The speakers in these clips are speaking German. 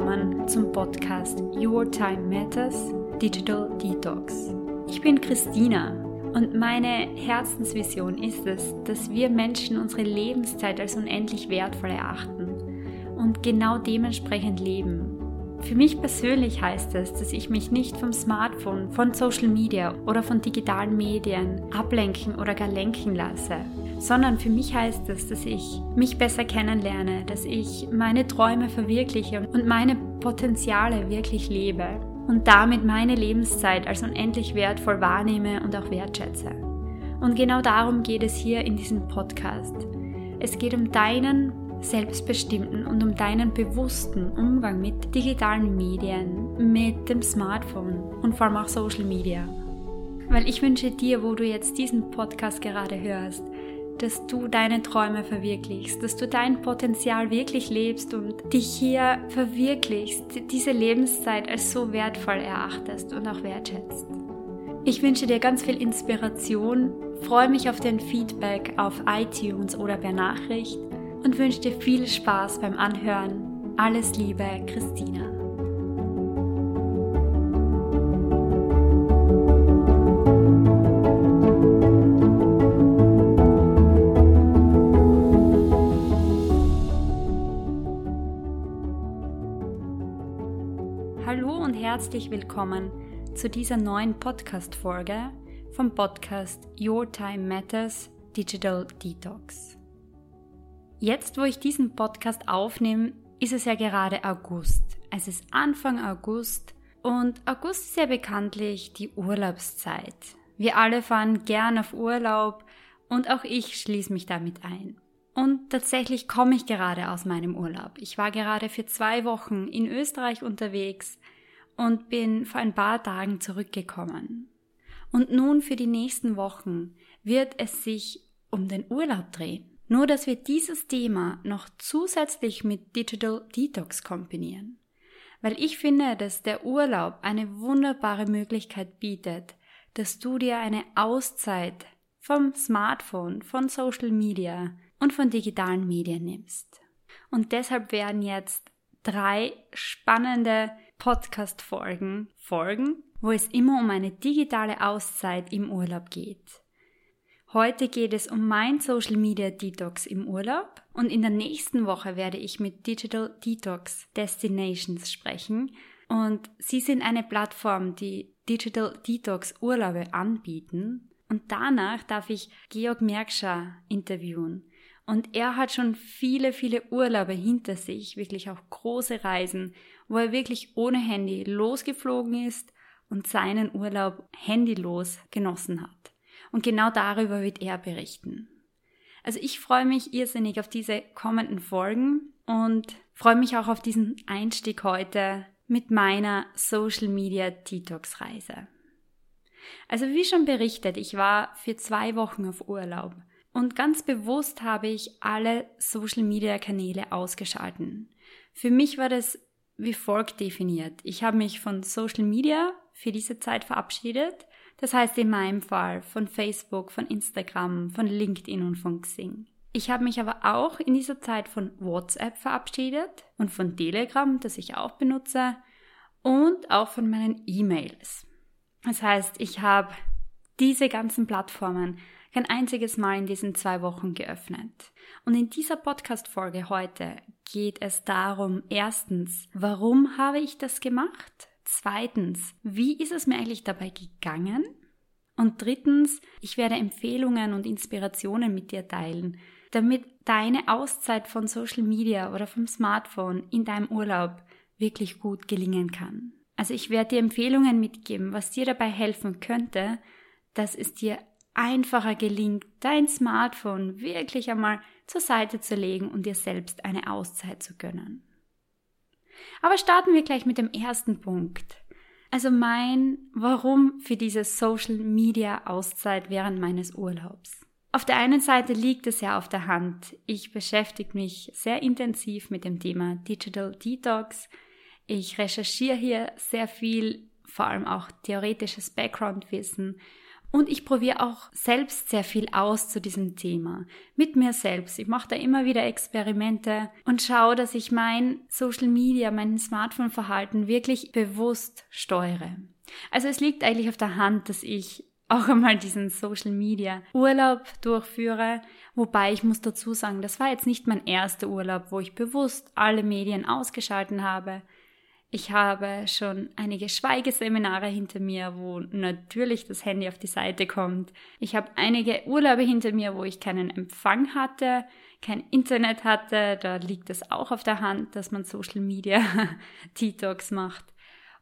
willkommen zum Podcast Your Time Matters Digital Detox. Ich bin Christina und meine Herzensvision ist es, dass wir Menschen unsere Lebenszeit als unendlich wertvoll erachten und genau dementsprechend leben. Für mich persönlich heißt es, dass ich mich nicht vom Smartphone, von Social Media oder von digitalen Medien ablenken oder gar lenken lasse sondern für mich heißt es, dass ich mich besser kennenlerne, dass ich meine Träume verwirkliche und meine Potenziale wirklich lebe und damit meine Lebenszeit als unendlich wertvoll wahrnehme und auch wertschätze. Und genau darum geht es hier in diesem Podcast. Es geht um deinen selbstbestimmten und um deinen bewussten Umgang mit digitalen Medien, mit dem Smartphone und vor allem auch Social Media. Weil ich wünsche dir, wo du jetzt diesen Podcast gerade hörst, dass du deine Träume verwirklichst, dass du dein Potenzial wirklich lebst und dich hier verwirklichst, diese Lebenszeit als so wertvoll erachtest und auch wertschätzt. Ich wünsche dir ganz viel Inspiration, freue mich auf dein Feedback auf iTunes oder per Nachricht und wünsche dir viel Spaß beim Anhören. Alles Liebe, Christina. Herzlich willkommen zu dieser neuen Podcast-Folge vom Podcast Your Time Matters Digital Detox. Jetzt, wo ich diesen Podcast aufnehme, ist es ja gerade August. Es ist Anfang August und August ist ja bekanntlich die Urlaubszeit. Wir alle fahren gern auf Urlaub und auch ich schließe mich damit ein. Und tatsächlich komme ich gerade aus meinem Urlaub. Ich war gerade für zwei Wochen in Österreich unterwegs und bin vor ein paar Tagen zurückgekommen. Und nun für die nächsten Wochen wird es sich um den Urlaub drehen. Nur dass wir dieses Thema noch zusätzlich mit Digital Detox kombinieren. Weil ich finde, dass der Urlaub eine wunderbare Möglichkeit bietet, dass du dir eine Auszeit vom Smartphone, von Social Media und von digitalen Medien nimmst. Und deshalb werden jetzt drei spannende Podcast-Folgen folgen, wo es immer um eine digitale Auszeit im Urlaub geht. Heute geht es um mein Social Media Detox im Urlaub und in der nächsten Woche werde ich mit Digital Detox Destinations sprechen und sie sind eine Plattform, die Digital Detox Urlaube anbieten und danach darf ich Georg Merkscher interviewen. Und er hat schon viele, viele Urlaube hinter sich, wirklich auch große Reisen wo er wirklich ohne Handy losgeflogen ist und seinen Urlaub handylos genossen hat. Und genau darüber wird er berichten. Also ich freue mich irrsinnig auf diese kommenden Folgen und freue mich auch auf diesen Einstieg heute mit meiner Social Media Detox Reise. Also wie schon berichtet, ich war für zwei Wochen auf Urlaub und ganz bewusst habe ich alle Social Media Kanäle ausgeschalten. Für mich war das wie folgt definiert. Ich habe mich von Social Media für diese Zeit verabschiedet. Das heißt in meinem Fall von Facebook, von Instagram, von LinkedIn und von Xing. Ich habe mich aber auch in dieser Zeit von WhatsApp verabschiedet und von Telegram, das ich auch benutze, und auch von meinen E-Mails. Das heißt, ich habe diese ganzen Plattformen kein einziges Mal in diesen zwei Wochen geöffnet. Und in dieser Podcast-Folge heute geht es darum, erstens, warum habe ich das gemacht? Zweitens, wie ist es mir eigentlich dabei gegangen? Und drittens, ich werde Empfehlungen und Inspirationen mit dir teilen, damit deine Auszeit von Social Media oder vom Smartphone in deinem Urlaub wirklich gut gelingen kann. Also ich werde dir Empfehlungen mitgeben, was dir dabei helfen könnte, dass es dir einfacher gelingt, dein Smartphone wirklich einmal zur Seite zu legen und dir selbst eine Auszeit zu gönnen. Aber starten wir gleich mit dem ersten Punkt. Also mein Warum für diese Social Media Auszeit während meines Urlaubs. Auf der einen Seite liegt es ja auf der Hand. Ich beschäftige mich sehr intensiv mit dem Thema Digital Detox. Ich recherchiere hier sehr viel, vor allem auch theoretisches Background-Wissen Und ich probiere auch selbst sehr viel aus zu diesem Thema. Mit mir selbst. Ich mache da immer wieder Experimente und schaue, dass ich mein Social Media, mein Smartphone-Verhalten wirklich bewusst steuere. Also es liegt eigentlich auf der Hand, dass ich auch einmal diesen Social Media Urlaub durchführe. Wobei ich muss dazu sagen, das war jetzt nicht mein erster Urlaub, wo ich bewusst alle Medien ausgeschalten habe. Ich habe schon einige Schweigeseminare hinter mir, wo natürlich das Handy auf die Seite kommt. Ich habe einige Urlaube hinter mir, wo ich keinen Empfang hatte, kein Internet hatte. Da liegt es auch auf der Hand, dass man Social Media Detox macht.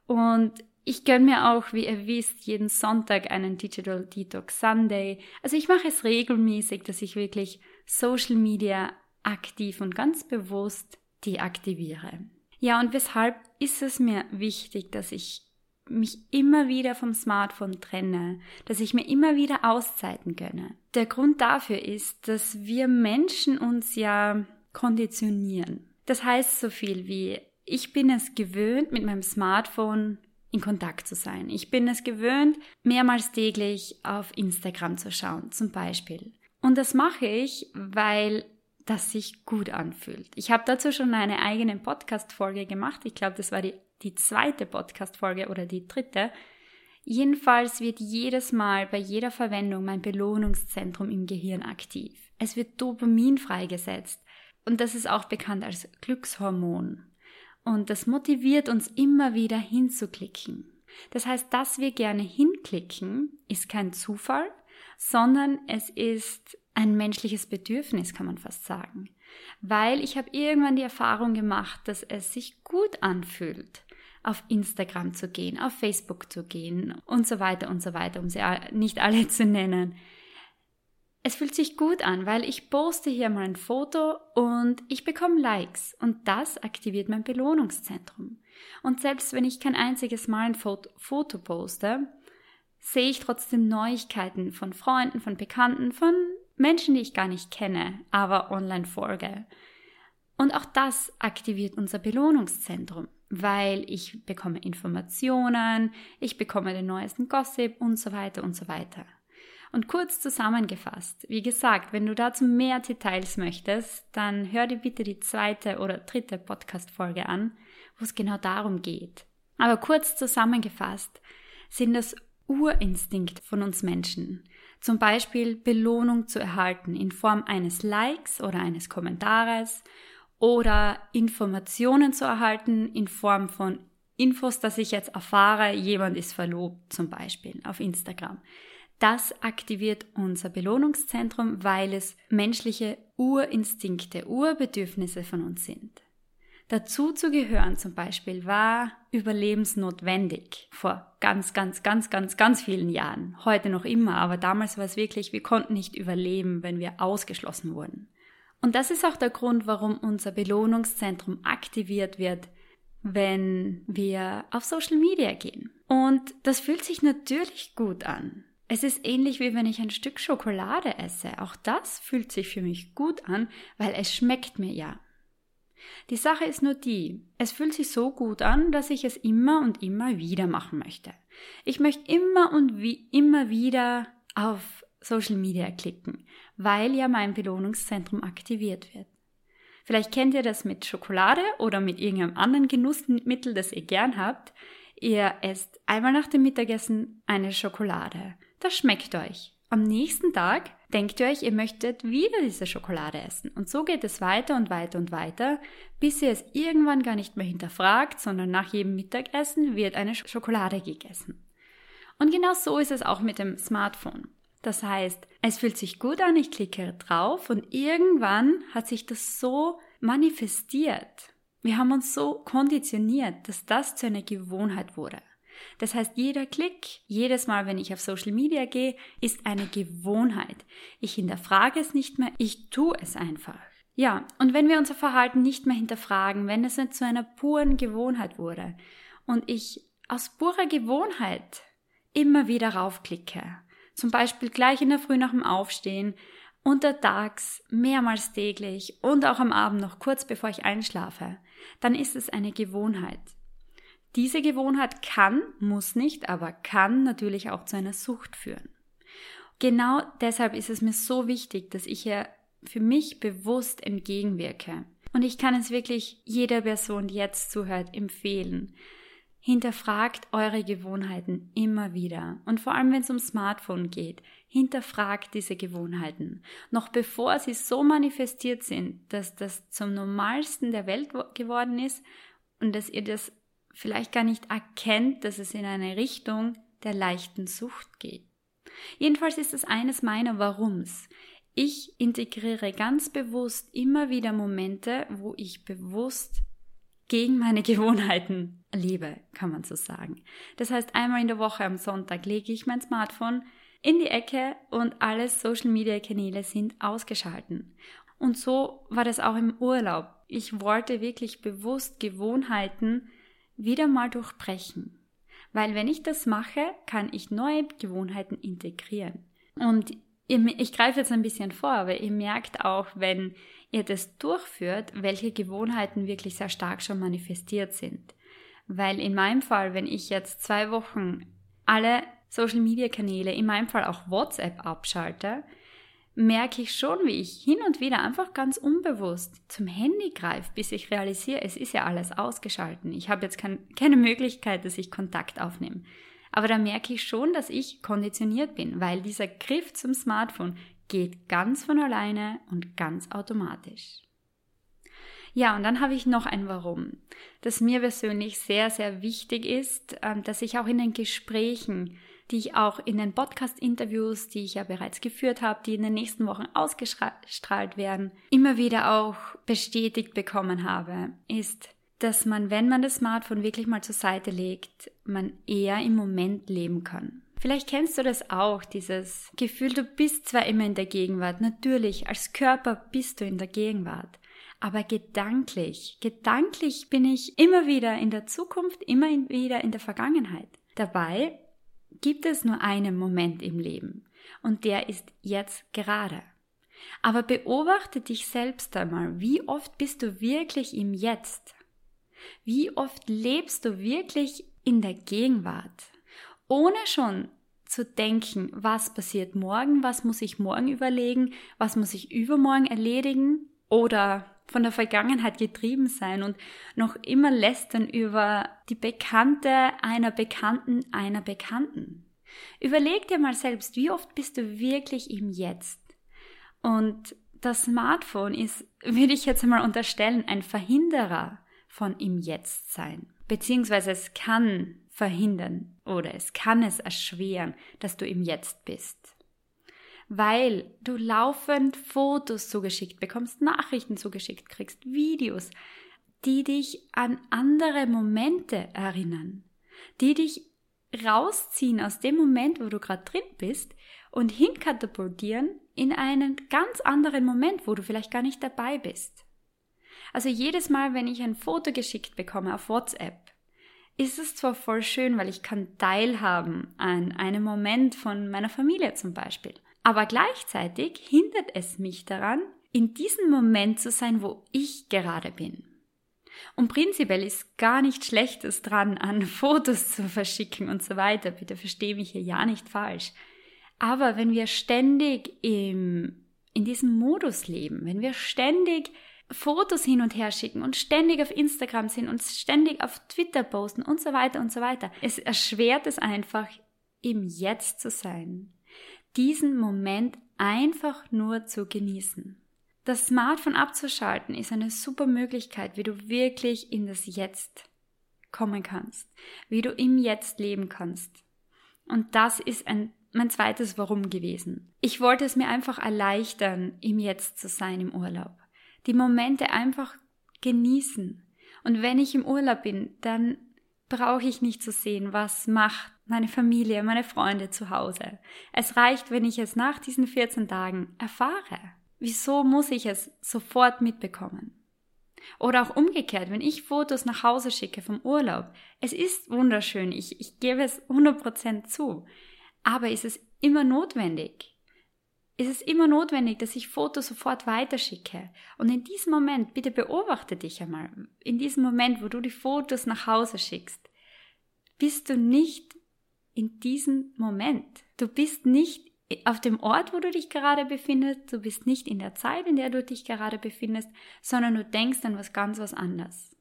Und ich gönne mir auch, wie ihr wisst, jeden Sonntag einen Digital Detox Sunday. Also ich mache es regelmäßig, dass ich wirklich Social Media aktiv und ganz bewusst deaktiviere. Ja, und weshalb ist es mir wichtig, dass ich mich immer wieder vom Smartphone trenne, dass ich mir immer wieder Auszeiten gönne. Der Grund dafür ist, dass wir Menschen uns ja konditionieren. Das heißt so viel wie, ich bin es gewöhnt, mit meinem Smartphone in Kontakt zu sein. Ich bin es gewöhnt, mehrmals täglich auf Instagram zu schauen, zum Beispiel. Und das mache ich, weil das sich gut anfühlt. Ich habe dazu schon eine eigene Podcast-Folge gemacht. Ich glaube, das war die, die zweite Podcast-Folge oder die dritte. Jedenfalls wird jedes Mal bei jeder Verwendung mein Belohnungszentrum im Gehirn aktiv. Es wird Dopamin freigesetzt und das ist auch bekannt als Glückshormon. Und das motiviert uns immer wieder hinzuklicken. Das heißt, dass wir gerne hinklicken, ist kein Zufall, sondern es ist ein menschliches Bedürfnis, kann man fast sagen. Weil ich habe irgendwann die Erfahrung gemacht, dass es sich gut anfühlt, auf Instagram zu gehen, auf Facebook zu gehen und so weiter und so weiter, um sie nicht alle zu nennen. Es fühlt sich gut an, weil ich poste hier mal ein Foto und ich bekomme Likes und das aktiviert mein Belohnungszentrum. Und selbst wenn ich kein einziges Mal ein Foto, Foto poste, sehe ich trotzdem Neuigkeiten von Freunden, von Bekannten, von Menschen, die ich gar nicht kenne, aber online folge. Und auch das aktiviert unser Belohnungszentrum, weil ich bekomme Informationen, ich bekomme den neuesten Gossip und so weiter und so weiter. Und kurz zusammengefasst, wie gesagt, wenn du dazu mehr Details möchtest, dann hör dir bitte die zweite oder dritte Podcast-Folge an, wo es genau darum geht. Aber kurz zusammengefasst sind das Urinstinkt von uns Menschen, zum Beispiel Belohnung zu erhalten in Form eines Likes oder eines Kommentares oder Informationen zu erhalten in Form von Infos, dass ich jetzt erfahre, jemand ist verlobt zum Beispiel auf Instagram. Das aktiviert unser Belohnungszentrum, weil es menschliche Urinstinkte, Urbedürfnisse von uns sind. Dazu zu gehören zum Beispiel war überlebensnotwendig vor ganz, ganz, ganz, ganz, ganz vielen Jahren. Heute noch immer, aber damals war es wirklich, wir konnten nicht überleben, wenn wir ausgeschlossen wurden. Und das ist auch der Grund, warum unser Belohnungszentrum aktiviert wird, wenn wir auf Social Media gehen. Und das fühlt sich natürlich gut an. Es ist ähnlich wie wenn ich ein Stück Schokolade esse. Auch das fühlt sich für mich gut an, weil es schmeckt mir ja. Die Sache ist nur die, es fühlt sich so gut an, dass ich es immer und immer wieder machen möchte. Ich möchte immer und wie immer wieder auf Social Media klicken, weil ja mein Belohnungszentrum aktiviert wird. Vielleicht kennt ihr das mit Schokolade oder mit irgendeinem anderen Genussmittel, das ihr gern habt. Ihr esst einmal nach dem Mittagessen eine Schokolade. Das schmeckt euch. Am nächsten Tag denkt ihr euch, ihr möchtet wieder diese Schokolade essen. Und so geht es weiter und weiter und weiter, bis ihr es irgendwann gar nicht mehr hinterfragt, sondern nach jedem Mittagessen wird eine Schokolade gegessen. Und genau so ist es auch mit dem Smartphone. Das heißt, es fühlt sich gut an, ich klicke drauf und irgendwann hat sich das so manifestiert. Wir haben uns so konditioniert, dass das zu einer Gewohnheit wurde. Das heißt, jeder Klick, jedes Mal, wenn ich auf Social Media gehe, ist eine Gewohnheit. Ich hinterfrage es nicht mehr, ich tue es einfach. Ja, und wenn wir unser Verhalten nicht mehr hinterfragen, wenn es zu einer puren Gewohnheit wurde und ich aus purer Gewohnheit immer wieder raufklicke, zum Beispiel gleich in der Früh nach dem Aufstehen, untertags, mehrmals täglich und auch am Abend noch kurz bevor ich einschlafe, dann ist es eine Gewohnheit. Diese Gewohnheit kann, muss nicht, aber kann natürlich auch zu einer Sucht führen. genau deshalb ist es mir so wichtig, dass ich hier für mich bewusst entgegenwirke. Und ich kann es wirklich jeder Person, die jetzt zuhört, empfehlen. Hinterfragt eure Gewohnheiten immer wieder. Und vor allem, wenn es um Smartphone geht, hinterfragt diese Gewohnheiten. Noch bevor sie so manifestiert sind, dass das zum Normalsten der Welt geworden ist und dass ihr das vielleicht gar nicht erkennt, dass es in eine Richtung der leichten Sucht geht. Jedenfalls ist es eines meiner Warums. Ich integriere ganz bewusst immer wieder Momente, wo ich bewusst gegen meine Gewohnheiten lebe, kann man so sagen. Das heißt, einmal in der Woche am Sonntag lege ich mein Smartphone in die Ecke und alle Social Media Kanäle sind ausgeschalten. Und so war das auch im Urlaub. Ich wollte wirklich bewusst Gewohnheiten wieder mal durchbrechen. Weil wenn ich das mache, kann ich neue Gewohnheiten integrieren. Und ich greife jetzt ein bisschen vor, aber ihr merkt auch, wenn ihr das durchführt, welche Gewohnheiten wirklich sehr stark schon manifestiert sind. Weil in meinem Fall, wenn ich jetzt zwei Wochen alle Social Media Kanäle, in meinem Fall auch WhatsApp abschalte, merke ich schon, wie ich hin und wieder einfach ganz unbewusst zum Handy greife, bis ich realisiere, es ist ja alles ausgeschalten. Ich habe jetzt kein, keine Möglichkeit, dass ich Kontakt aufnehme. Aber da merke ich schon, dass ich konditioniert bin, weil dieser Griff zum Smartphone geht ganz von alleine und ganz automatisch. Ja, und dann habe ich noch ein Warum, das mir persönlich sehr, sehr wichtig ist, ähm, dass ich auch in den Gesprächen, die ich auch in den Podcast-Interviews, die ich ja bereits geführt habe, die in den nächsten Wochen ausgestrahlt werden, immer wieder auch bestätigt bekommen habe, ist, dass man, wenn man das Smartphone wirklich mal zur Seite legt, man eher im Moment leben kann. Vielleicht kennst du das auch, dieses Gefühl, du bist zwar immer in der Gegenwart, natürlich, als Körper bist du in der Gegenwart, aber gedanklich, gedanklich bin ich immer wieder in der Zukunft, immer wieder in der Vergangenheit. Dabei gibt es nur einen Moment im Leben und der ist jetzt gerade. Aber beobachte dich selbst einmal, wie oft bist du wirklich im Jetzt? Wie oft lebst du wirklich in der Gegenwart? ohne schon zu denken, was passiert morgen, was muss ich morgen überlegen, was muss ich übermorgen erledigen oder von der Vergangenheit getrieben sein und noch immer lästern über die Bekannte einer Bekannten einer Bekannten. Überleg dir mal selbst, wie oft bist du wirklich im Jetzt? Und das Smartphone ist, würde ich jetzt einmal unterstellen, ein Verhinderer von im Jetzt sein. Beziehungsweise es kann verhindern oder es kann es erschweren, dass du im Jetzt bist. Weil du laufend Fotos zugeschickt bekommst, Nachrichten zugeschickt kriegst, Videos, die dich an andere Momente erinnern, die dich rausziehen aus dem Moment, wo du gerade drin bist und hinkatapultieren in einen ganz anderen Moment, wo du vielleicht gar nicht dabei bist. Also jedes Mal, wenn ich ein Foto geschickt bekomme auf WhatsApp, ist es zwar voll schön, weil ich kann teilhaben an einem Moment von meiner Familie zum Beispiel, aber gleichzeitig hindert es mich daran, in diesem Moment zu sein, wo ich gerade bin. Und prinzipiell ist gar nichts Schlechtes dran, an Fotos zu verschicken und so weiter. Bitte verstehe mich hier ja nicht falsch. Aber wenn wir ständig im, in diesem Modus leben, wenn wir ständig Fotos hin und her schicken und ständig auf Instagram sind und ständig auf Twitter posten und so weiter und so weiter. Es erschwert es einfach, im Jetzt zu sein. Diesen Moment einfach nur zu genießen. Das Smartphone abzuschalten ist eine super Möglichkeit, wie du wirklich in das Jetzt kommen kannst, wie du im Jetzt leben kannst. Und das ist ein, mein zweites Warum gewesen. Ich wollte es mir einfach erleichtern, im Jetzt zu sein im Urlaub die Momente einfach genießen. Und wenn ich im Urlaub bin, dann brauche ich nicht zu sehen, was macht meine Familie, meine Freunde zu Hause. Es reicht, wenn ich es nach diesen 14 Tagen erfahre. Wieso muss ich es sofort mitbekommen? Oder auch umgekehrt, wenn ich Fotos nach Hause schicke vom Urlaub. Es ist wunderschön, ich, ich gebe es 100% zu. Aber ist es immer notwendig? ist es immer notwendig, dass ich Fotos sofort weiterschicke. Und in diesem Moment, bitte beobachte dich einmal, in diesem Moment, wo du die Fotos nach Hause schickst, bist du nicht in diesem Moment. Du bist nicht auf dem Ort, wo du dich gerade befindest. Du bist nicht in der Zeit, in der du dich gerade befindest, sondern du denkst an was ganz was anderes.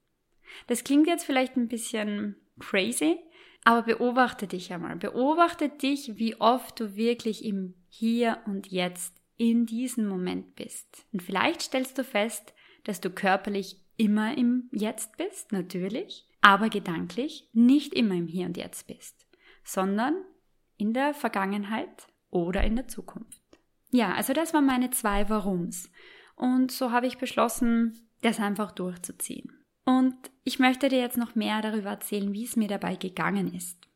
Das klingt jetzt vielleicht ein bisschen crazy, aber beobachte dich einmal. Beobachte dich, wie oft du wirklich im Hier und Jetzt in diesem Moment bist. Und vielleicht stellst du fest, dass du körperlich immer im Jetzt bist, natürlich, aber gedanklich nicht immer im Hier und Jetzt bist, sondern in der Vergangenheit oder in der Zukunft. Ja, also das waren meine zwei Warums. Und so habe ich beschlossen, das einfach durchzuziehen. Und ich möchte dir jetzt noch mehr darüber erzählen, wie es mir dabei gegangen ist.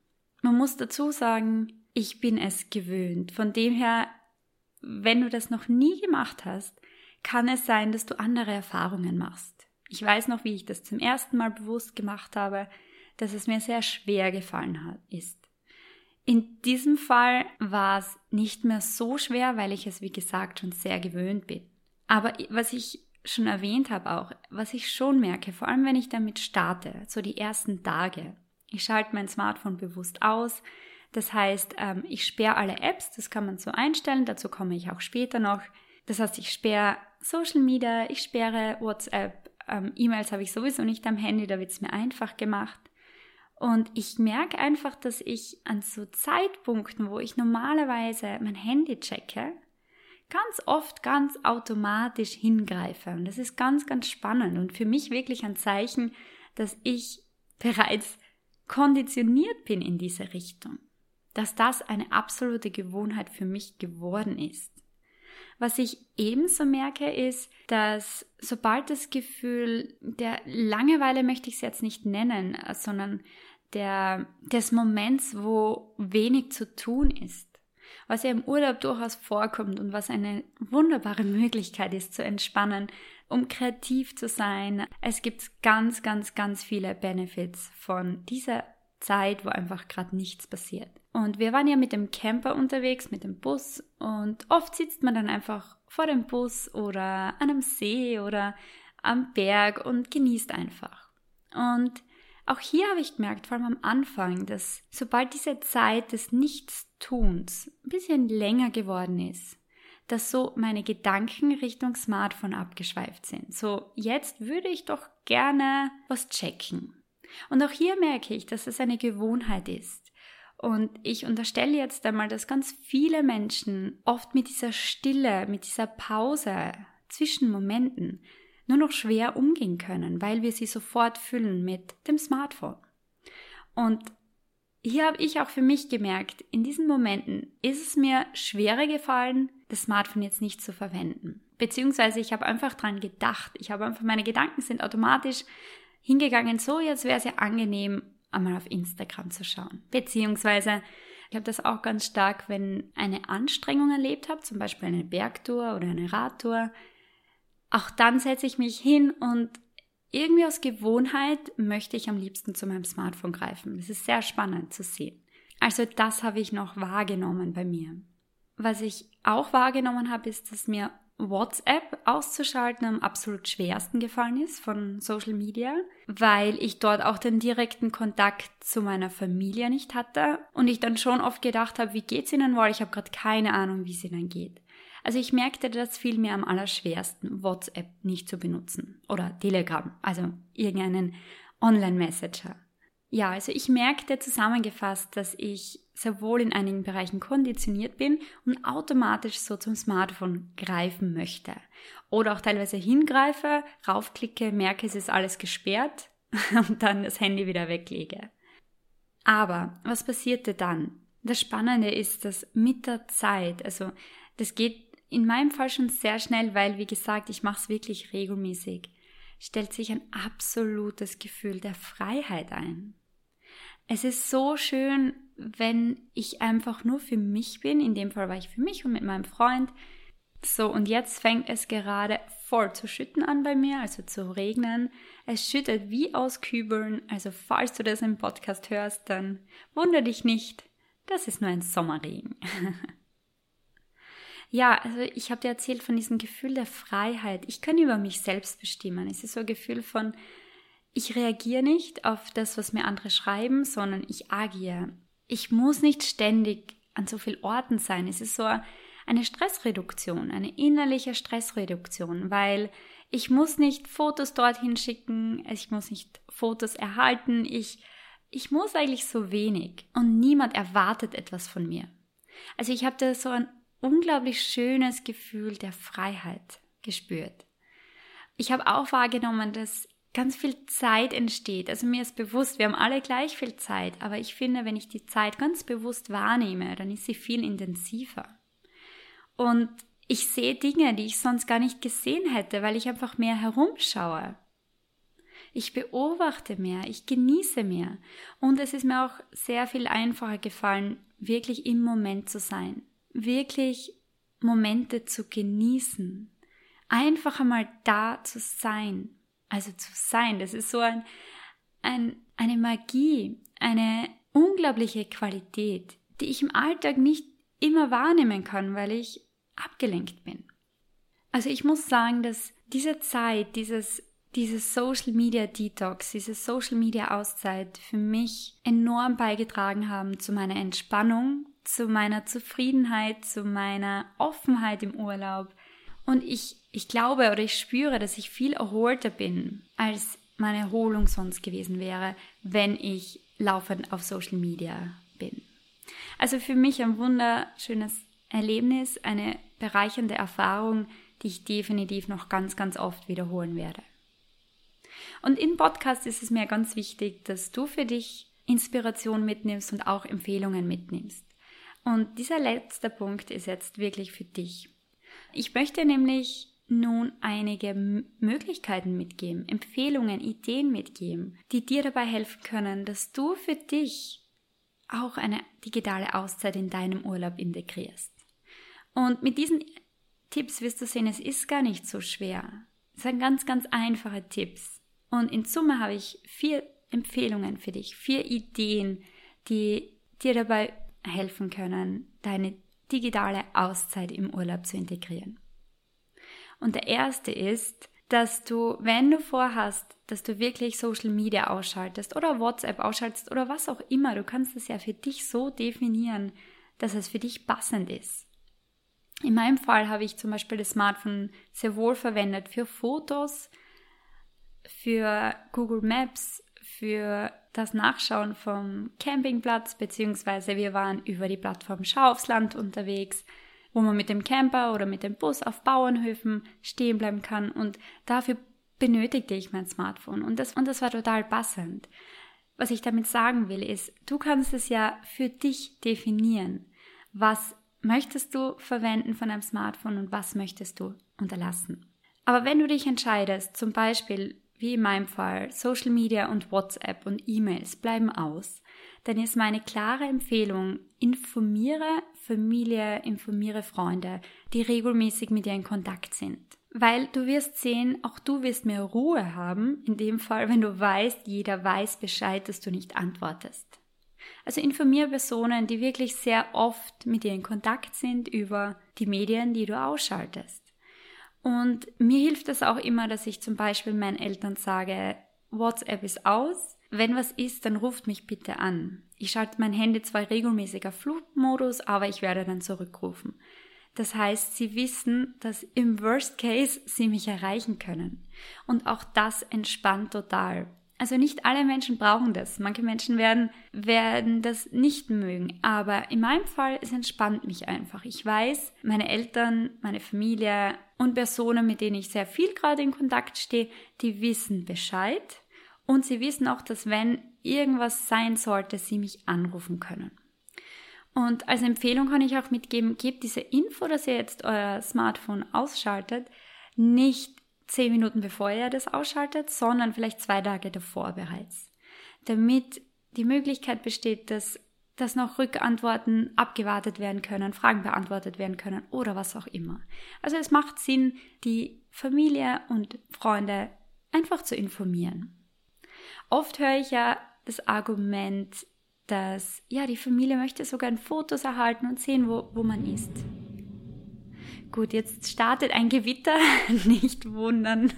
Man muss dazu sagen, ich bin es gewöhnt. Von dem her, wenn du das noch nie gemacht hast, kann es sein, dass du andere Erfahrungen machst. Ich weiß noch, wie ich das zum ersten Mal bewusst gemacht habe, dass es mir sehr schwer gefallen hat, ist. In diesem Fall war es nicht mehr so schwer, weil ich es, wie gesagt, schon sehr gewöhnt bin. Aber was ich schon erwähnt habe auch, was ich schon merke, vor allem wenn ich damit starte, so die ersten Tage, ich schalte mein Smartphone bewusst aus. Das heißt, ähm, ich sperre alle Apps, das kann man so einstellen, dazu komme ich auch später noch. Das heißt, ich sperre Social Media, ich sperre WhatsApp, ähm, E-Mails habe ich sowieso nicht am Handy, da wird es mir einfach gemacht. Und ich merke einfach, dass ich an so Zeitpunkten, wo ich normalerweise mein Handy checke, ganz oft ganz automatisch hingreife. Und das ist ganz, ganz spannend und für mich wirklich ein Zeichen, dass ich bereits konditioniert bin in diese Richtung. Dass das eine absolute Gewohnheit für mich geworden ist. Was ich ebenso merke, ist, dass sobald das Gefühl der Langeweile möchte ich es jetzt nicht nennen, sondern der, des Moments, wo wenig zu tun ist. Was ja im Urlaub durchaus vorkommt und was eine wunderbare Möglichkeit ist zu entspannen, um kreativ zu sein. Es gibt ganz, ganz, ganz viele Benefits von dieser Zeit, wo einfach gerade nichts passiert. Und wir waren ja mit dem Camper unterwegs, mit dem Bus und oft sitzt man dann einfach vor dem Bus oder an einem See oder am Berg und genießt einfach. Und auch hier habe ich gemerkt, vor allem am Anfang, dass sobald diese Zeit des Nichtstuns ein bisschen länger geworden ist, dass so meine Gedanken Richtung Smartphone abgeschweift sind. So, jetzt würde ich doch gerne was checken. Und auch hier merke ich, dass es eine Gewohnheit ist. Und ich unterstelle jetzt einmal, dass ganz viele Menschen oft mit dieser Stille, mit dieser Pause zwischen Momenten nur noch schwer umgehen können, weil wir sie sofort füllen mit dem Smartphone. Und hier habe ich auch für mich gemerkt, in diesen Momenten ist es mir schwerer gefallen, das Smartphone jetzt nicht zu verwenden. Beziehungsweise ich habe einfach dran gedacht. Ich habe einfach, meine Gedanken sind automatisch hingegangen, so jetzt wäre es ja angenehm, einmal auf Instagram zu schauen. Beziehungsweise ich habe das auch ganz stark, wenn eine Anstrengung erlebt habe, zum Beispiel eine Bergtour oder eine Radtour, auch dann setze ich mich hin und irgendwie aus Gewohnheit möchte ich am liebsten zu meinem Smartphone greifen. Das ist sehr spannend zu sehen. Also das habe ich noch wahrgenommen bei mir. Was ich auch wahrgenommen habe, ist, dass mir WhatsApp auszuschalten am absolut schwersten gefallen ist von Social Media, weil ich dort auch den direkten Kontakt zu meiner Familie nicht hatte und ich dann schon oft gedacht habe, wie geht's ihnen wohl? Ich habe gerade keine Ahnung, wie es ihnen geht. Also ich merkte, das fiel mir am allerschwersten, WhatsApp nicht zu benutzen oder Telegram, also irgendeinen Online-Messenger. Ja, also ich merkte zusammengefasst, dass ich sowohl in einigen Bereichen konditioniert bin und automatisch so zum Smartphone greifen möchte. Oder auch teilweise hingreife, raufklicke, merke, es ist alles gesperrt und dann das Handy wieder weglege. Aber was passierte dann? Das Spannende ist, dass mit der Zeit, also das geht in meinem Fall schon sehr schnell, weil, wie gesagt, ich mache es wirklich regelmäßig, stellt sich ein absolutes Gefühl der Freiheit ein. Es ist so schön, wenn ich einfach nur für mich bin. In dem Fall war ich für mich und mit meinem Freund. So, und jetzt fängt es gerade voll zu schütten an bei mir, also zu regnen. Es schüttet wie aus Kübeln. Also, falls du das im Podcast hörst, dann wundere dich nicht. Das ist nur ein Sommerregen. Ja, also ich habe dir erzählt von diesem Gefühl der Freiheit. Ich kann über mich selbst bestimmen. Es ist so ein Gefühl von, ich reagiere nicht auf das, was mir andere schreiben, sondern ich agiere. Ich muss nicht ständig an so vielen Orten sein. Es ist so eine Stressreduktion, eine innerliche Stressreduktion, weil ich muss nicht Fotos dorthin schicken, ich muss nicht Fotos erhalten, ich, ich muss eigentlich so wenig und niemand erwartet etwas von mir. Also ich habe da so ein unglaublich schönes Gefühl der Freiheit gespürt. Ich habe auch wahrgenommen, dass ganz viel Zeit entsteht. Also mir ist bewusst, wir haben alle gleich viel Zeit, aber ich finde, wenn ich die Zeit ganz bewusst wahrnehme, dann ist sie viel intensiver. Und ich sehe Dinge, die ich sonst gar nicht gesehen hätte, weil ich einfach mehr herumschaue. Ich beobachte mehr, ich genieße mehr. Und es ist mir auch sehr viel einfacher gefallen, wirklich im Moment zu sein. Wirklich Momente zu genießen. Einfach einmal da zu sein. Also zu sein, das ist so ein, ein, eine Magie, eine unglaubliche Qualität, die ich im Alltag nicht immer wahrnehmen kann, weil ich abgelenkt bin. Also ich muss sagen, dass diese Zeit, dieses, dieses Social Media Detox, diese Social Media Auszeit für mich enorm beigetragen haben zu meiner Entspannung, zu meiner Zufriedenheit, zu meiner Offenheit im Urlaub. Und ich, ich glaube oder ich spüre, dass ich viel erholter bin, als meine Erholung sonst gewesen wäre, wenn ich laufend auf Social Media bin. Also für mich ein wunderschönes Erlebnis, eine bereichernde Erfahrung, die ich definitiv noch ganz, ganz oft wiederholen werde. Und in Podcast ist es mir ganz wichtig, dass du für dich Inspiration mitnimmst und auch Empfehlungen mitnimmst. Und dieser letzte Punkt ist jetzt wirklich für dich. Ich möchte nämlich nun einige Möglichkeiten mitgeben, Empfehlungen, Ideen mitgeben, die dir dabei helfen können, dass du für dich auch eine digitale Auszeit in deinem Urlaub integrierst. Und mit diesen Tipps wirst du sehen, es ist gar nicht so schwer. Es sind ganz, ganz einfache Tipps. Und in Summe habe ich vier Empfehlungen für dich, vier Ideen, die dir dabei helfen können, deine digitale Auszeit im Urlaub zu integrieren. Und der erste ist, dass du, wenn du vorhast, dass du wirklich Social Media ausschaltest oder WhatsApp ausschaltest oder was auch immer, du kannst es ja für dich so definieren, dass es für dich passend ist. In meinem Fall habe ich zum Beispiel das Smartphone sehr wohl verwendet für Fotos, für Google Maps, für das Nachschauen vom Campingplatz, beziehungsweise wir waren über die Plattform Schau aufs Land unterwegs, wo man mit dem Camper oder mit dem Bus auf Bauernhöfen stehen bleiben kann und dafür benötigte ich mein Smartphone und das, und das war total passend. Was ich damit sagen will, ist, du kannst es ja für dich definieren. Was möchtest du verwenden von einem Smartphone und was möchtest du unterlassen? Aber wenn du dich entscheidest, zum Beispiel wie in meinem Fall, Social Media und WhatsApp und E-Mails bleiben aus, dann ist meine klare Empfehlung, informiere Familie, informiere Freunde, die regelmäßig mit dir in Kontakt sind. Weil du wirst sehen, auch du wirst mehr Ruhe haben, in dem Fall, wenn du weißt, jeder weiß Bescheid, dass du nicht antwortest. Also informiere Personen, die wirklich sehr oft mit dir in Kontakt sind über die Medien, die du ausschaltest. Und mir hilft es auch immer, dass ich zum Beispiel meinen Eltern sage, WhatsApp ist aus. Wenn was ist, dann ruft mich bitte an. Ich schalte mein Handy zwar regelmäßig auf Flugmodus, aber ich werde dann zurückrufen. Das heißt, sie wissen, dass im Worst Case sie mich erreichen können. Und auch das entspannt total. Also nicht alle Menschen brauchen das. Manche Menschen werden, werden das nicht mögen. Aber in meinem Fall, es entspannt mich einfach. Ich weiß, meine Eltern, meine Familie und Personen, mit denen ich sehr viel gerade in Kontakt stehe, die wissen Bescheid. Und sie wissen auch, dass wenn irgendwas sein sollte, sie mich anrufen können. Und als Empfehlung kann ich auch mitgeben, gebt diese Info, dass ihr jetzt euer Smartphone ausschaltet, nicht zehn Minuten bevor ihr das ausschaltet, sondern vielleicht zwei Tage davor bereits. Damit die Möglichkeit besteht, dass, dass noch Rückantworten abgewartet werden können, Fragen beantwortet werden können oder was auch immer. Also es macht Sinn, die Familie und Freunde einfach zu informieren. Oft höre ich ja das Argument, dass ja, die Familie möchte sogar ein Fotos erhalten und sehen, wo, wo man ist. Gut, jetzt startet ein Gewitter, nicht wundern.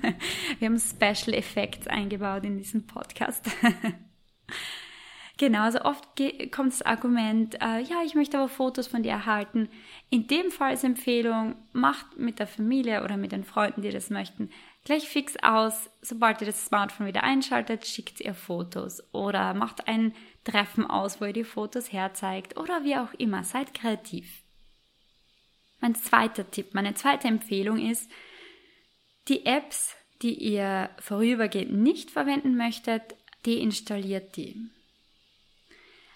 Wir haben Special Effects eingebaut in diesem Podcast. Genauso oft kommt das Argument, äh, ja, ich möchte aber Fotos von dir erhalten. In dem Fall ist Empfehlung, macht mit der Familie oder mit den Freunden, die das möchten, gleich fix aus, sobald ihr das Smartphone wieder einschaltet, schickt ihr Fotos oder macht ein Treffen aus, wo ihr die Fotos herzeigt oder wie auch immer, seid kreativ. Mein zweiter Tipp, meine zweite Empfehlung ist, die Apps, die ihr vorübergehend nicht verwenden möchtet, deinstalliert die.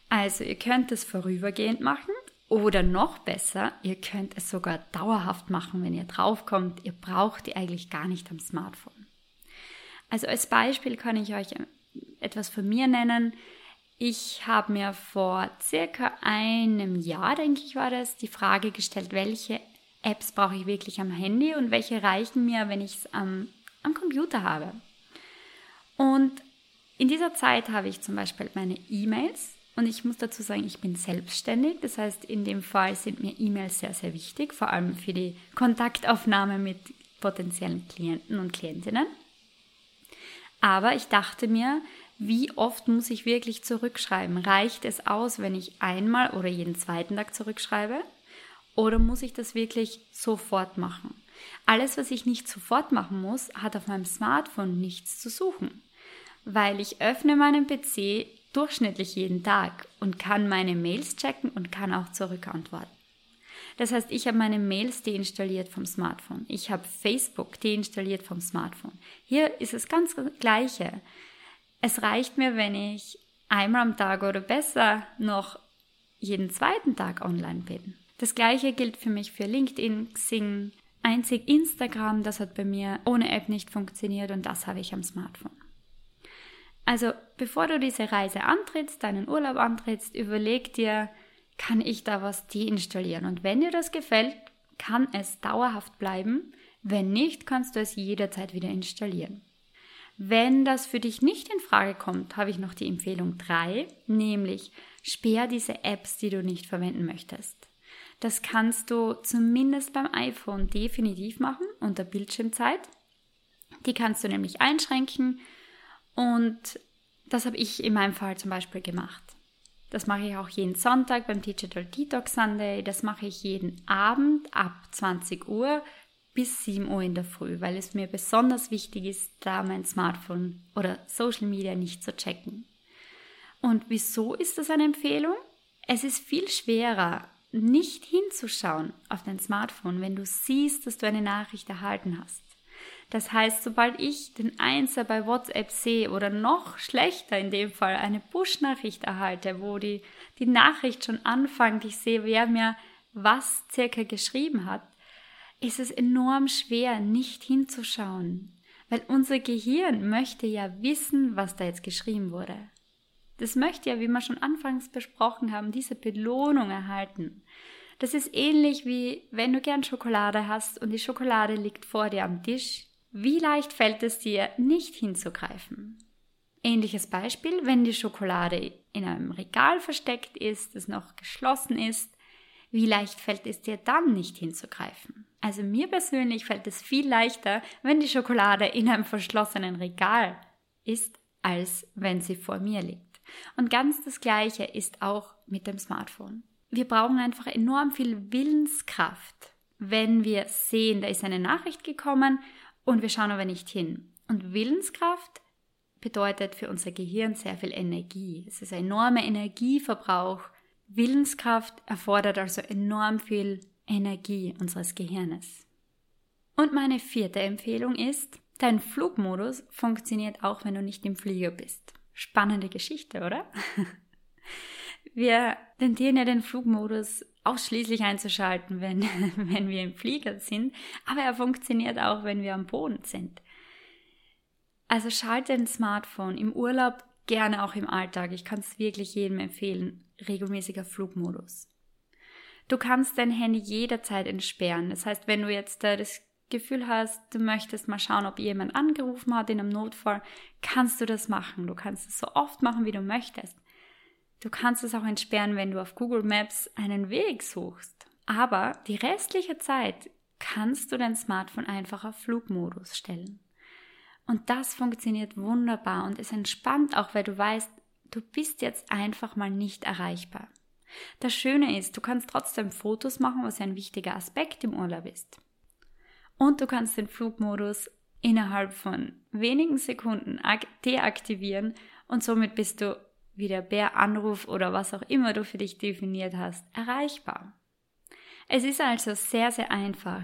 Also ihr könnt es vorübergehend machen oder noch besser, ihr könnt es sogar dauerhaft machen, wenn ihr draufkommt, ihr braucht die eigentlich gar nicht am Smartphone. Also als Beispiel kann ich euch etwas von mir nennen. Ich habe mir vor circa einem Jahr, denke ich, war das, die Frage gestellt, welche Apps brauche ich wirklich am Handy und welche reichen mir, wenn ich es am, am Computer habe. Und in dieser Zeit habe ich zum Beispiel meine E-Mails und ich muss dazu sagen, ich bin selbstständig. Das heißt, in dem Fall sind mir E-Mails sehr, sehr wichtig, vor allem für die Kontaktaufnahme mit potenziellen Klienten und Klientinnen. Aber ich dachte mir, wie oft muss ich wirklich zurückschreiben? Reicht es aus, wenn ich einmal oder jeden zweiten Tag zurückschreibe? Oder muss ich das wirklich sofort machen? Alles, was ich nicht sofort machen muss, hat auf meinem Smartphone nichts zu suchen, weil ich öffne meinen PC durchschnittlich jeden Tag und kann meine Mails checken und kann auch zurückantworten. Das heißt, ich habe meine Mails deinstalliert vom Smartphone. Ich habe Facebook deinstalliert vom Smartphone. Hier ist es ganz gleiche. Es reicht mir, wenn ich einmal am Tag oder besser noch jeden zweiten Tag online bin. Das gleiche gilt für mich für LinkedIn, Xing, einzig Instagram, das hat bei mir ohne App nicht funktioniert und das habe ich am Smartphone. Also bevor du diese Reise antrittst, deinen Urlaub antrittst, überleg dir, kann ich da was deinstallieren? Und wenn dir das gefällt, kann es dauerhaft bleiben. Wenn nicht, kannst du es jederzeit wieder installieren. Wenn das für dich nicht in Frage kommt, habe ich noch die Empfehlung 3, nämlich sperr diese Apps, die du nicht verwenden möchtest. Das kannst du zumindest beim iPhone definitiv machen unter Bildschirmzeit. Die kannst du nämlich einschränken und das habe ich in meinem Fall zum Beispiel gemacht. Das mache ich auch jeden Sonntag beim Digital Detox Sunday. Das mache ich jeden Abend ab 20 Uhr bis 7 Uhr in der Früh, weil es mir besonders wichtig ist, da mein Smartphone oder Social Media nicht zu checken. Und wieso ist das eine Empfehlung? Es ist viel schwerer, nicht hinzuschauen auf dein Smartphone, wenn du siehst, dass du eine Nachricht erhalten hast. Das heißt, sobald ich den Einser bei WhatsApp sehe oder noch schlechter in dem Fall eine Push-Nachricht erhalte, wo die, die Nachricht schon anfängt, ich sehe, wer mir was circa geschrieben hat, ist es enorm schwer, nicht hinzuschauen. Weil unser Gehirn möchte ja wissen, was da jetzt geschrieben wurde. Das möchte ja, wie wir schon anfangs besprochen haben, diese Belohnung erhalten. Das ist ähnlich wie wenn du gern Schokolade hast und die Schokolade liegt vor dir am Tisch wie leicht fällt es dir, nicht hinzugreifen? Ähnliches Beispiel, wenn die Schokolade in einem Regal versteckt ist, es noch geschlossen ist, wie leicht fällt es dir dann nicht hinzugreifen? Also mir persönlich fällt es viel leichter, wenn die Schokolade in einem verschlossenen Regal ist, als wenn sie vor mir liegt. Und ganz das Gleiche ist auch mit dem Smartphone. Wir brauchen einfach enorm viel Willenskraft, wenn wir sehen, da ist eine Nachricht gekommen und wir schauen aber nicht hin. Und Willenskraft bedeutet für unser Gehirn sehr viel Energie. Es ist ein enormer Energieverbrauch. Willenskraft erfordert also enorm viel Energie unseres Gehirnes. Und meine vierte Empfehlung ist, dein Flugmodus funktioniert auch, wenn du nicht im Flieger bist. Spannende Geschichte, oder? Wir tendieren ja den Flugmodus ausschließlich einzuschalten, wenn, wenn wir im Flieger sind, aber er funktioniert auch, wenn wir am Boden sind. Also schalte ein Smartphone im Urlaub, gerne auch im Alltag. Ich kann es wirklich jedem empfehlen. Regelmäßiger Flugmodus. Du kannst dein Handy jederzeit entsperren. Das heißt, wenn du jetzt äh, das Gefühl hast, du möchtest mal schauen, ob jemand angerufen hat in einem Notfall, kannst du das machen. Du kannst es so oft machen, wie du möchtest. Du kannst es auch entsperren, wenn du auf Google Maps einen Weg suchst. Aber die restliche Zeit kannst du dein Smartphone einfach auf Flugmodus stellen. Und das funktioniert wunderbar und es entspannt auch, weil du weißt, du bist jetzt einfach mal nicht erreichbar. Das Schöne ist, du kannst trotzdem Fotos machen, was ein wichtiger Aspekt im Urlaub ist. Und du kannst den Flugmodus innerhalb von wenigen Sekunden deaktivieren und somit bist du wie der Bär-Anruf oder was auch immer du für dich definiert hast, erreichbar. Es ist also sehr, sehr einfach.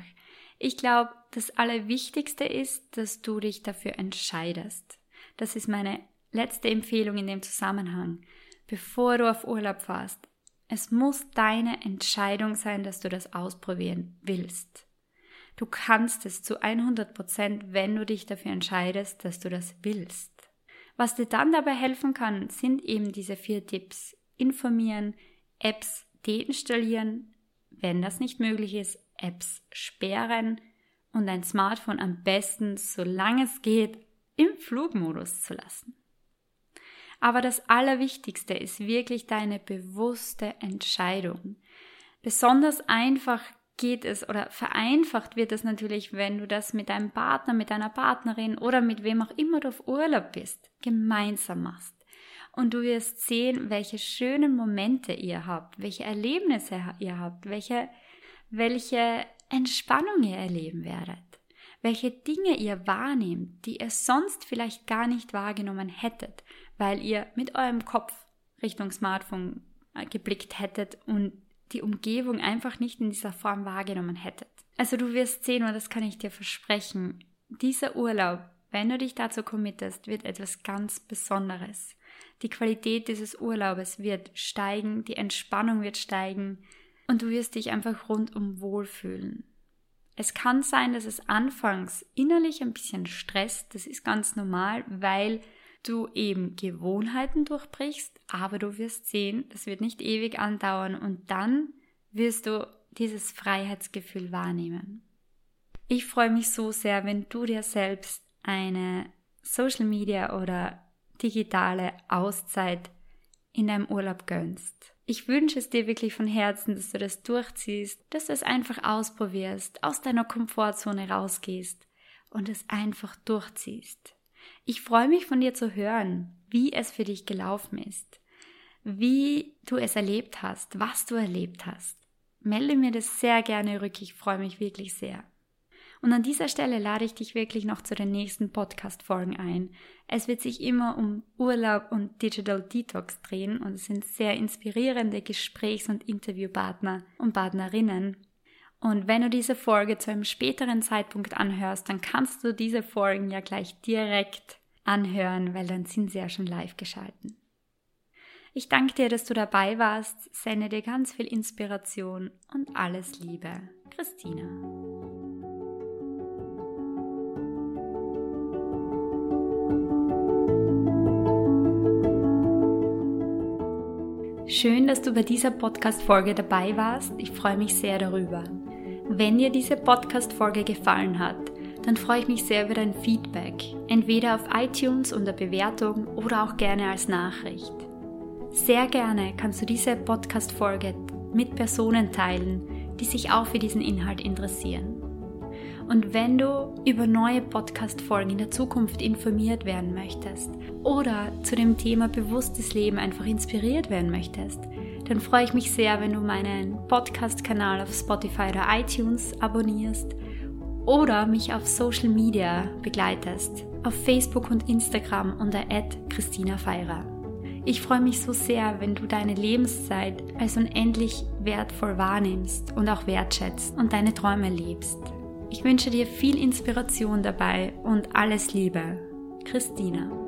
Ich glaube, das Allerwichtigste ist, dass du dich dafür entscheidest. Das ist meine letzte Empfehlung in dem Zusammenhang. Bevor du auf Urlaub fährst, es muss deine Entscheidung sein, dass du das ausprobieren willst. Du kannst es zu 100 Prozent, wenn du dich dafür entscheidest, dass du das willst. Was dir dann dabei helfen kann, sind eben diese vier Tipps. Informieren, Apps deinstallieren, wenn das nicht möglich ist, Apps sperren und dein Smartphone am besten, solange es geht, im Flugmodus zu lassen. Aber das Allerwichtigste ist wirklich deine bewusste Entscheidung. Besonders einfach geht es oder vereinfacht wird es natürlich, wenn du das mit deinem Partner, mit deiner Partnerin oder mit wem auch immer du auf Urlaub bist, gemeinsam machst. Und du wirst sehen, welche schönen Momente ihr habt, welche Erlebnisse ihr habt, welche, welche Entspannung ihr erleben werdet, welche Dinge ihr wahrnehmt, die ihr sonst vielleicht gar nicht wahrgenommen hättet, weil ihr mit eurem Kopf Richtung Smartphone äh, geblickt hättet und die Umgebung einfach nicht in dieser Form wahrgenommen hättet. Also du wirst sehen, und das kann ich dir versprechen, dieser Urlaub, wenn du dich dazu committest, wird etwas ganz Besonderes. Die Qualität dieses Urlaubes wird steigen, die Entspannung wird steigen und du wirst dich einfach rundum wohlfühlen. Es kann sein, dass es anfangs innerlich ein bisschen stresst, das ist ganz normal, weil du eben Gewohnheiten durchbrichst, aber du wirst sehen, das wird nicht ewig andauern und dann wirst du dieses Freiheitsgefühl wahrnehmen. Ich freue mich so sehr, wenn du dir selbst eine Social Media oder digitale Auszeit in deinem Urlaub gönnst. Ich wünsche es dir wirklich von Herzen, dass du das durchziehst, dass du es einfach ausprobierst, aus deiner Komfortzone rausgehst und es einfach durchziehst. Ich freue mich von dir zu hören, wie es für dich gelaufen ist, wie du es erlebt hast, was du erlebt hast. Melde mir das sehr gerne rück, ich freue mich wirklich sehr. Und an dieser Stelle lade ich dich wirklich noch zu den nächsten Podcast-Folgen ein. Es wird sich immer um Urlaub und Digital Detox drehen und es sind sehr inspirierende Gesprächs- und Interviewpartner und Partnerinnen. Und wenn du diese Folge zu einem späteren Zeitpunkt anhörst, dann kannst du diese Folgen ja gleich direkt anhören, weil dann sind sie ja schon live geschalten. Ich danke dir, dass du dabei warst, sende dir ganz viel Inspiration und alles Liebe. Christina. Schön, dass du bei dieser Podcast-Folge dabei warst. Ich freue mich sehr darüber. Wenn dir diese Podcast-Folge gefallen hat, dann freue ich mich sehr über dein Feedback, entweder auf iTunes unter Bewertung oder auch gerne als Nachricht. Sehr gerne kannst du diese Podcast-Folge mit Personen teilen, die sich auch für diesen Inhalt interessieren. Und wenn du über neue Podcast-Folgen in der Zukunft informiert werden möchtest oder zu dem Thema bewusstes Leben einfach inspiriert werden möchtest, dann freue ich mich sehr, wenn du meinen Podcast-Kanal auf Spotify oder iTunes abonnierst oder mich auf Social Media begleitest, auf Facebook und Instagram unter Christina Feirer. Ich freue mich so sehr, wenn du deine Lebenszeit als unendlich wertvoll wahrnimmst und auch wertschätzt und deine Träume lebst. Ich wünsche dir viel Inspiration dabei und alles Liebe. Christina.